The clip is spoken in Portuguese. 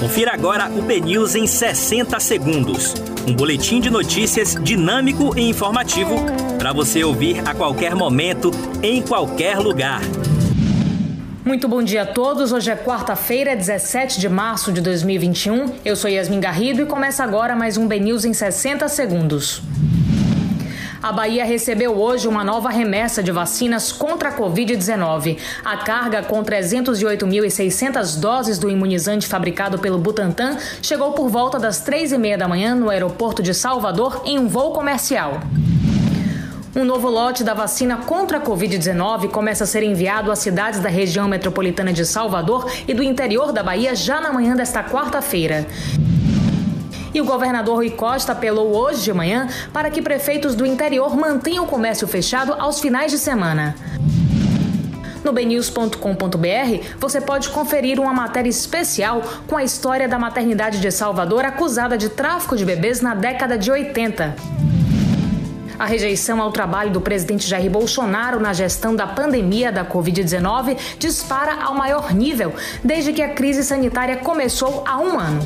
Confira agora o BNews em 60 segundos. Um boletim de notícias dinâmico e informativo para você ouvir a qualquer momento, em qualquer lugar. Muito bom dia a todos. Hoje é quarta-feira, 17 de março de 2021. Eu sou Yasmin Garrido e começa agora mais um BNews em 60 segundos. A Bahia recebeu hoje uma nova remessa de vacinas contra a Covid-19. A carga com 308.600 doses do imunizante fabricado pelo Butantan chegou por volta das três e meia da manhã no aeroporto de Salvador em um voo comercial. Um novo lote da vacina contra a Covid-19 começa a ser enviado às cidades da região metropolitana de Salvador e do interior da Bahia já na manhã desta quarta-feira. E o governador Rui Costa apelou hoje de manhã para que prefeitos do interior mantenham o comércio fechado aos finais de semana. No bnews.com.br você pode conferir uma matéria especial com a história da maternidade de Salvador acusada de tráfico de bebês na década de 80. A rejeição ao trabalho do presidente Jair Bolsonaro na gestão da pandemia da Covid-19 dispara ao maior nível desde que a crise sanitária começou há um ano.